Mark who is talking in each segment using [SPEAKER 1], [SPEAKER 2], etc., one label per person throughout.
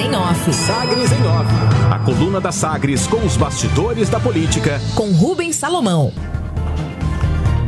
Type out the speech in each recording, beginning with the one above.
[SPEAKER 1] em Off.
[SPEAKER 2] Sagres em Off. A coluna da Sagres com os bastidores da política.
[SPEAKER 1] Com Rubens Salomão.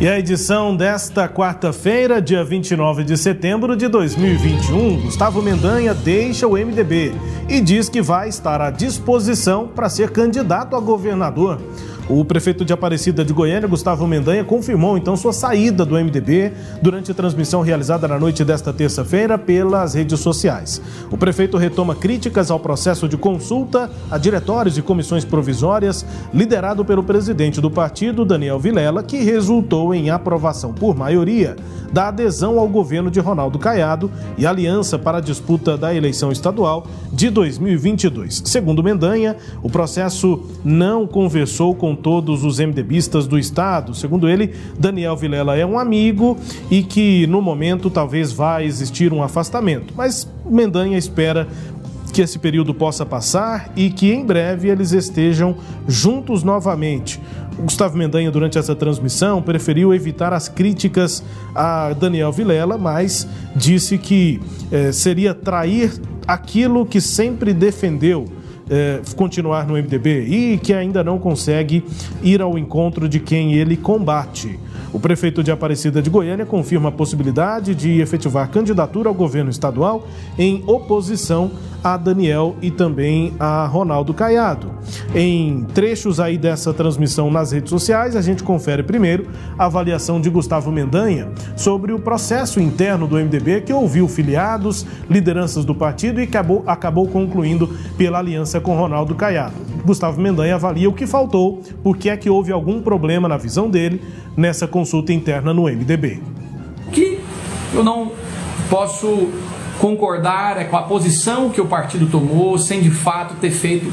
[SPEAKER 3] E a edição desta quarta-feira, dia 29 de setembro de 2021, Gustavo Mendanha deixa o MDB e diz que vai estar à disposição para ser candidato a governador. O prefeito de Aparecida de Goiânia, Gustavo Mendanha, confirmou então sua saída do MDB durante a transmissão realizada na noite desta terça-feira pelas redes sociais. O prefeito retoma críticas ao processo de consulta a diretórios e comissões provisórias liderado pelo presidente do partido, Daniel Vilela, que resultou em aprovação por maioria da adesão ao governo de Ronaldo Caiado e aliança para a disputa da eleição estadual de 2022. Segundo Mendanha, o processo não conversou com todos os MDBistas do estado. Segundo ele, Daniel Vilela é um amigo e que no momento talvez vá existir um afastamento, mas Mendanha espera que esse período possa passar e que em breve eles estejam juntos novamente. Gustavo Mendanha, durante essa transmissão, preferiu evitar as críticas a Daniel Vilela, mas disse que eh, seria trair aquilo que sempre defendeu. Eh, continuar no MDB e que ainda não consegue ir ao encontro de quem ele combate. O prefeito de Aparecida de Goiânia confirma a possibilidade de efetivar candidatura ao governo estadual em oposição a Daniel e também a Ronaldo Caiado. Em trechos aí dessa transmissão nas redes sociais, a gente confere primeiro a avaliação de Gustavo Mendanha sobre o processo interno do MDB que ouviu filiados, lideranças do partido e acabou, acabou concluindo pela aliança com Ronaldo Caiado. Gustavo Mendanha avalia o que faltou, porque é que houve algum problema na visão dele nessa consulta interna no MDB.
[SPEAKER 4] Que eu não posso concordar é com a posição que o partido tomou, sem de fato ter feito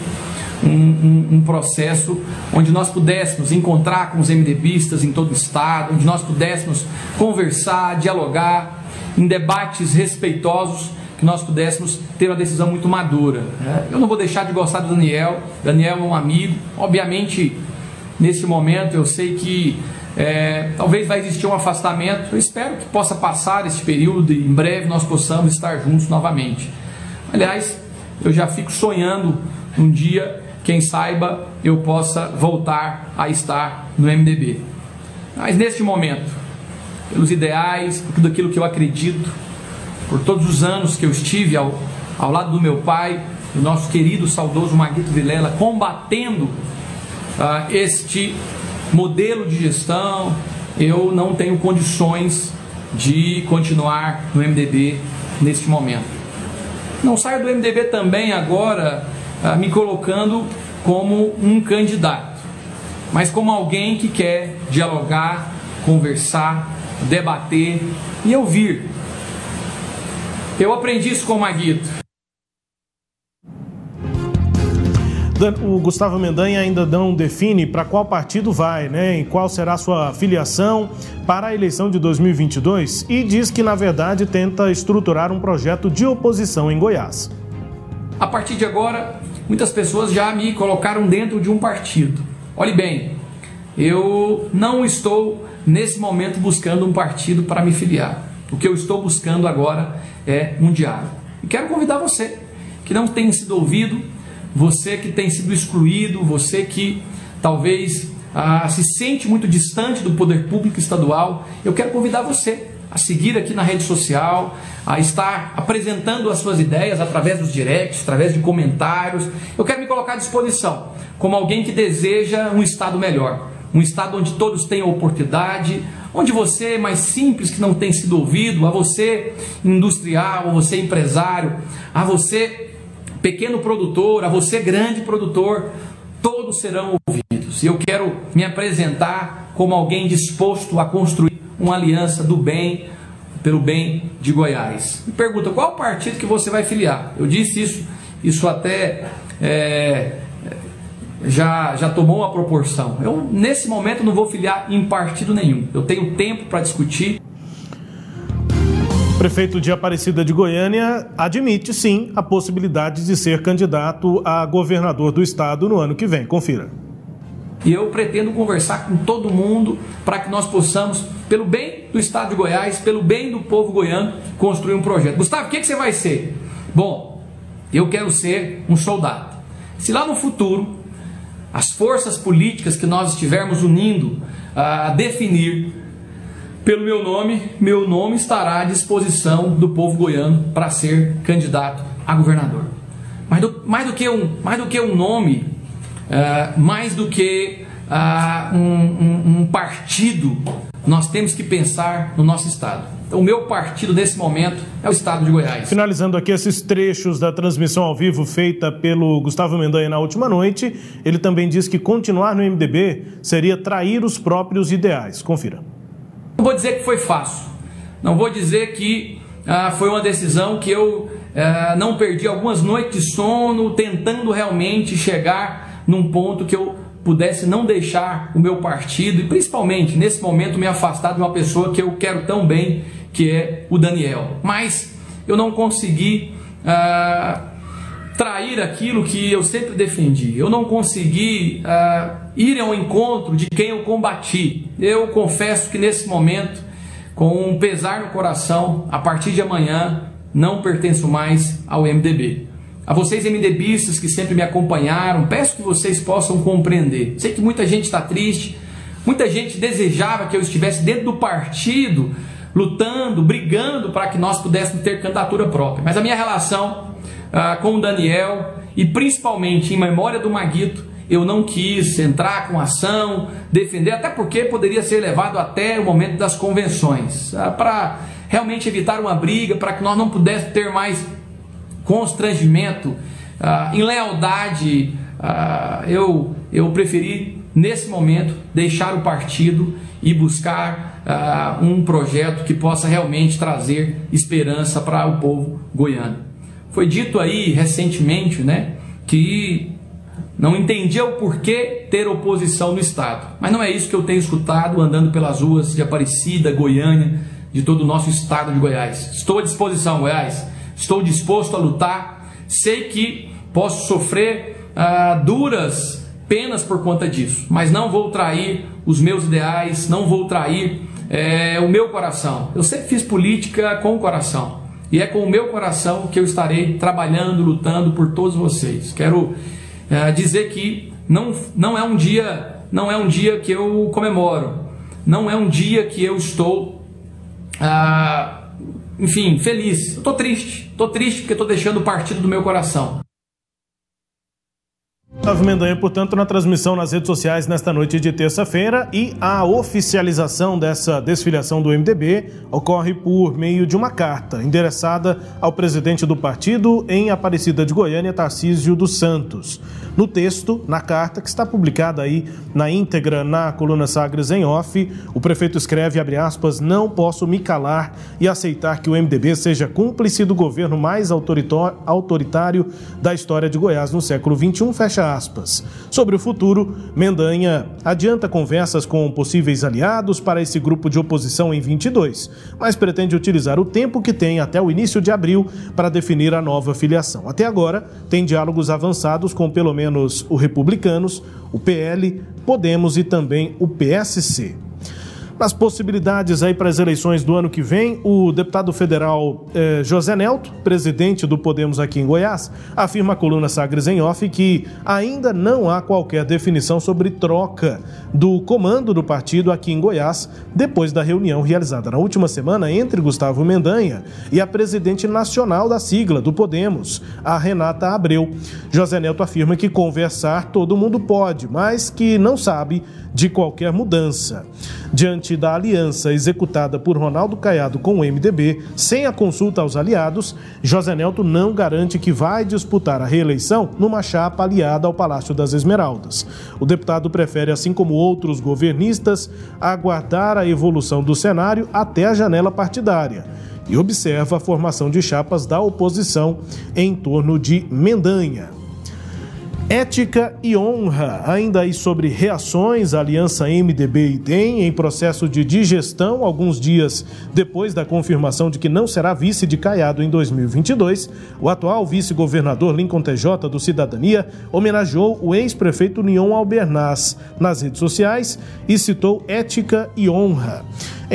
[SPEAKER 4] um, um, um, processo onde nós pudéssemos encontrar com os MDBistas em todo o estado, onde nós pudéssemos conversar, dialogar em debates respeitosos, que nós pudéssemos ter uma decisão muito madura. Né? Eu não vou deixar de gostar do Daniel, Daniel é um amigo, obviamente nesse momento eu sei que é, talvez vai existir um afastamento. Eu espero que possa passar esse período e em breve nós possamos estar juntos novamente. Aliás, eu já fico sonhando um dia, quem saiba, eu possa voltar a estar no MDB. Mas neste momento, pelos ideais, por tudo aquilo que eu acredito, por todos os anos que eu estive ao, ao lado do meu pai, do nosso querido saudoso Maguito Vilela, combatendo uh, este modelo de gestão, eu não tenho condições de continuar no MDB neste momento. Não saio do MDB também agora ah, me colocando como um candidato, mas como alguém que quer dialogar, conversar, debater e ouvir. Eu aprendi isso com o Maguito.
[SPEAKER 3] o Gustavo Mendanha ainda não define para qual partido vai, né? E qual será a sua filiação para a eleição de 2022 e diz que, na verdade, tenta estruturar um projeto de oposição em Goiás.
[SPEAKER 4] A partir de agora, muitas pessoas já me colocaram dentro de um partido. Olhe bem, eu não estou nesse momento buscando um partido para me filiar. O que eu estou buscando agora é um diálogo. E quero convidar você que não tem sido ouvido você que tem sido excluído, você que talvez ah, se sente muito distante do poder público estadual, eu quero convidar você a seguir aqui na rede social, a estar apresentando as suas ideias através dos directs, através de comentários. Eu quero me colocar à disposição como alguém que deseja um estado melhor, um estado onde todos tenham oportunidade, onde você mais simples que não tem sido ouvido, a você industrial, a você empresário, a você pequeno produtor, a você grande produtor, todos serão ouvidos. E eu quero me apresentar como alguém disposto a construir uma aliança do bem pelo bem de Goiás. Me pergunta qual partido que você vai filiar? Eu disse isso, isso até é, já, já tomou uma proporção. Eu nesse momento não vou filiar em partido nenhum. Eu tenho tempo para discutir
[SPEAKER 3] prefeito de Aparecida de Goiânia admite sim a possibilidade de ser candidato a governador do estado no ano que vem. Confira.
[SPEAKER 4] E eu pretendo conversar com todo mundo para que nós possamos, pelo bem do estado de Goiás, pelo bem do povo goiano, construir um projeto. Gustavo, o que, que você vai ser? Bom, Eu quero ser um soldado. Se lá no futuro as forças políticas que nós estivermos unindo a definir pelo meu nome, meu nome estará à disposição do povo goiano para ser candidato a governador. Mais do, mais do, que, um, mais do que um nome, uh, mais do que uh, um, um, um partido, nós temos que pensar no nosso Estado. O meu partido nesse momento é o Estado de Goiás.
[SPEAKER 3] Finalizando aqui esses trechos da transmissão ao vivo feita pelo Gustavo Mendanha na última noite, ele também diz que continuar no MDB seria trair os próprios ideais. Confira.
[SPEAKER 4] Não vou dizer que foi fácil, não vou dizer que ah, foi uma decisão que eu ah, não perdi algumas noites de sono tentando realmente chegar num ponto que eu pudesse não deixar o meu partido e principalmente nesse momento me afastar de uma pessoa que eu quero tão bem, que é o Daniel. Mas eu não consegui ah, trair aquilo que eu sempre defendi. Eu não consegui ah, ir ao encontro de quem eu combati. Eu confesso que nesse momento, com um pesar no coração, a partir de amanhã não pertenço mais ao MDB. A vocês MDBistas que sempre me acompanharam, peço que vocês possam compreender. Sei que muita gente está triste, muita gente desejava que eu estivesse dentro do partido, lutando, brigando para que nós pudéssemos ter candidatura própria. Mas a minha relação ah, com o Daniel e principalmente em memória do Maguito, eu não quis entrar com ação, defender, até porque poderia ser levado até o momento das convenções, ah, para realmente evitar uma briga, para que nós não pudéssemos ter mais constrangimento, ah, em lealdade, ah, eu, eu preferi nesse momento deixar o partido e buscar ah, um projeto que possa realmente trazer esperança para o povo goiano. Foi dito aí recentemente, né, que não entendia o porquê ter oposição no Estado. Mas não é isso que eu tenho escutado andando pelas ruas de Aparecida, Goiânia, de todo o nosso estado de Goiás. Estou à disposição, Goiás. Estou disposto a lutar. Sei que posso sofrer ah, duras penas por conta disso, mas não vou trair os meus ideais, não vou trair é, o meu coração. Eu sempre fiz política com o coração. E é com o meu coração que eu estarei trabalhando, lutando por todos vocês. Quero é, dizer que não, não é um dia, não é um dia que eu comemoro, não é um dia que eu estou, ah, enfim, feliz. Estou triste, estou triste porque estou deixando o partido do meu coração.
[SPEAKER 3] Otávio Mendanha, portanto, na transmissão nas redes sociais nesta noite de terça-feira e a oficialização dessa desfiliação do MDB ocorre por meio de uma carta endereçada ao presidente do partido em Aparecida de Goiânia, Tarcísio dos Santos. No texto, na carta, que está publicada aí na íntegra na coluna Sagres em off, o prefeito escreve, abre aspas, não posso me calar e aceitar que o MDB seja cúmplice do governo mais autoritário da história de Goiás no século XXI, fecha aspas. Sobre o futuro, Mendanha adianta conversas com possíveis aliados para esse grupo de oposição em 22, mas pretende utilizar o tempo que tem até o início de abril para definir a nova filiação. Até agora, tem diálogos avançados com pelo menos o Republicanos, o PL, Podemos e também o PSC. Nas possibilidades aí para as eleições do ano que vem, o deputado federal eh, José Nelto, presidente do Podemos aqui em Goiás, afirma à coluna Sagres em Off que ainda não há qualquer definição sobre troca do comando do partido aqui em Goiás, depois da reunião realizada na última semana entre Gustavo Mendanha e a presidente nacional da sigla do Podemos, a Renata Abreu. José Nelto afirma que conversar todo mundo pode, mas que não sabe de qualquer mudança. Diante da aliança executada por Ronaldo Caiado com o MDB, sem a consulta aos aliados, José Nelto não garante que vai disputar a reeleição numa chapa aliada ao Palácio das Esmeraldas. O deputado prefere, assim como outros governistas, aguardar a evolução do cenário até a janela partidária e observa a formação de chapas da oposição em torno de Mendanha. Ética e honra. Ainda aí sobre reações, a aliança MDB e DEM em processo de digestão, alguns dias depois da confirmação de que não será vice de Caiado em 2022, o atual vice-governador Lincoln TJ do Cidadania homenageou o ex-prefeito Nion Albernaz nas redes sociais e citou ética e honra.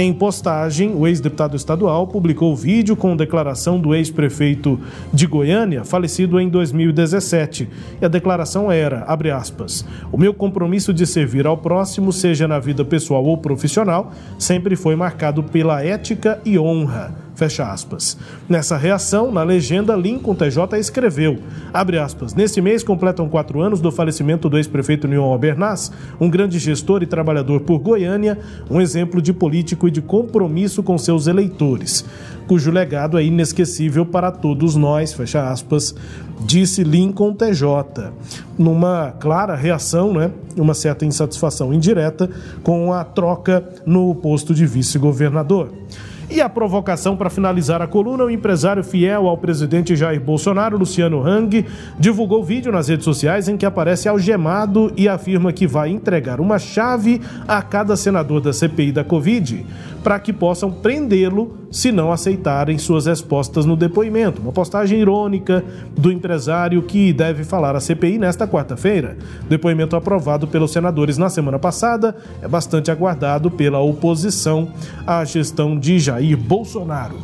[SPEAKER 3] Em postagem, o ex-deputado estadual publicou vídeo com declaração do ex-prefeito de Goiânia, falecido em 2017. E a declaração era, abre aspas, o meu compromisso de servir ao próximo, seja na vida pessoal ou profissional, sempre foi marcado pela ética e honra Fecha aspas. Nessa reação, na legenda, Lincoln TJ escreveu, abre aspas, neste mês completam quatro anos do falecimento do ex-prefeito Nion Albernaz, um grande gestor e trabalhador por Goiânia, um exemplo de político e de compromisso com seus eleitores, cujo legado é inesquecível para todos nós, fecha aspas, disse Lincoln TJ, numa clara reação, né, uma certa insatisfação indireta com a troca no posto de vice-governador. E a provocação para finalizar a coluna, o empresário fiel ao presidente Jair Bolsonaro, Luciano Hang, divulgou vídeo nas redes sociais em que aparece algemado e afirma que vai entregar uma chave a cada senador da CPI da Covid para que possam prendê-lo se não aceitarem suas respostas no depoimento. Uma postagem irônica do empresário que deve falar à CPI nesta quarta-feira. Depoimento aprovado pelos senadores na semana passada é bastante aguardado pela oposição à gestão de Jair Bolsonaro.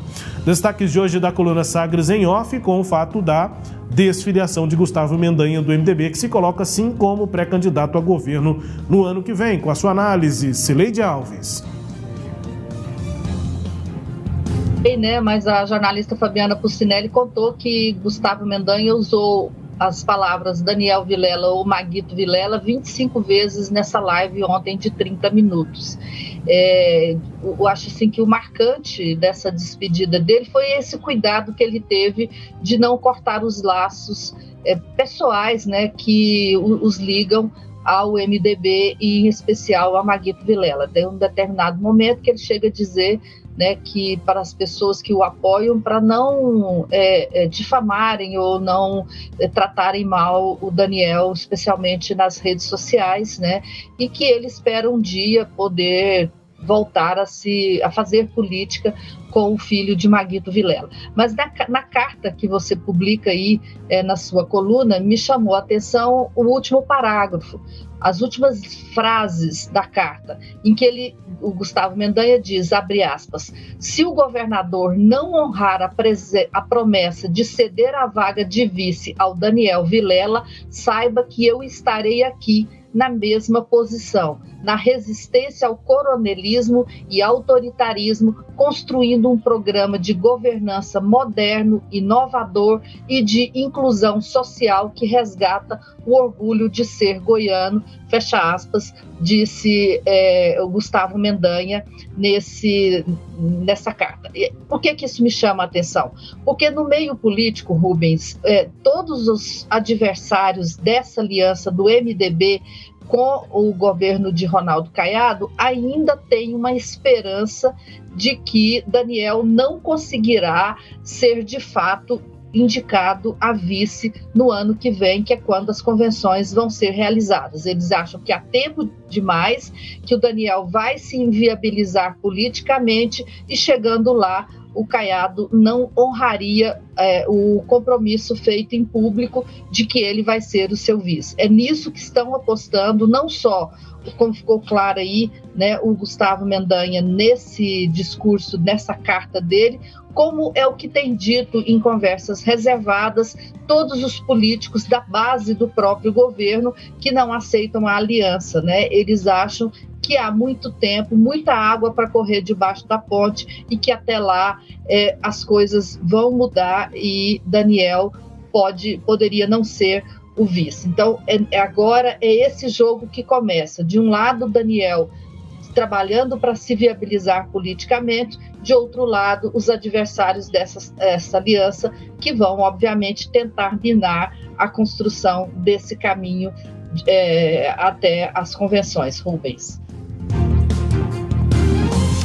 [SPEAKER 3] Destaques de hoje da coluna Sagres em off com o fato da desfiliação de Gustavo Mendanha do MDB, que se coloca sim como pré-candidato a governo no ano que vem. Com a sua análise, Cileide Alves.
[SPEAKER 1] né, mas a jornalista Fabiana Pucinelli contou que Gustavo Mendanha usou as palavras Daniel Vilela ou Maguito Vilela 25 vezes nessa live ontem de 30 minutos. É, eu acho assim que o marcante dessa despedida dele foi esse cuidado que ele teve de não cortar os laços é, pessoais né, que os ligam ao MDB e em especial a Maguito Vilela. Tem um determinado momento que ele chega a dizer né, que para as pessoas que o apoiam, para não é, é, difamarem ou não é, tratarem mal o Daniel, especialmente nas redes sociais, né, e que ele espera um dia poder voltar a se a fazer política com o filho de Maguito Vilela. Mas na, na carta que você publica aí é, na sua coluna, me chamou a atenção o último parágrafo, as últimas frases da carta, em que ele, o Gustavo Mendanha diz, abre aspas, se o governador não honrar a, a promessa de ceder a vaga de vice ao Daniel Vilela, saiba que eu estarei aqui na mesma posição, na resistência ao coronelismo e autoritarismo, construindo um programa de governança moderno, inovador e de inclusão social que resgata o orgulho de ser goiano, fecha aspas, disse é, o Gustavo Mendanha nesse, nessa carta. Por que, que isso me chama a atenção? Porque no meio político, Rubens, é, todos os adversários dessa aliança do MDB com o governo de Ronaldo Caiado, ainda tem uma esperança de que Daniel não conseguirá ser de fato indicado a vice no ano que vem, que é quando as convenções vão ser realizadas. Eles acham que há tempo demais, que o Daniel vai se inviabilizar politicamente e chegando lá o Caiado não honraria é, o compromisso feito em público de que ele vai ser o seu vice. É nisso que estão apostando, não só, como ficou claro aí, né, o Gustavo Mendanha nesse discurso, nessa carta dele, como é o que tem dito em conversas reservadas todos os políticos da base do próprio governo que não aceitam a aliança, né? Eles acham que há muito tempo, muita água para correr debaixo da ponte e que até lá é, as coisas vão mudar e Daniel pode poderia não ser o vice. Então é, é agora é esse jogo que começa. De um lado, Daniel trabalhando para se viabilizar politicamente, de outro lado, os adversários dessa, dessa aliança, que vão, obviamente, tentar minar a construção desse caminho é, até as convenções, Rubens.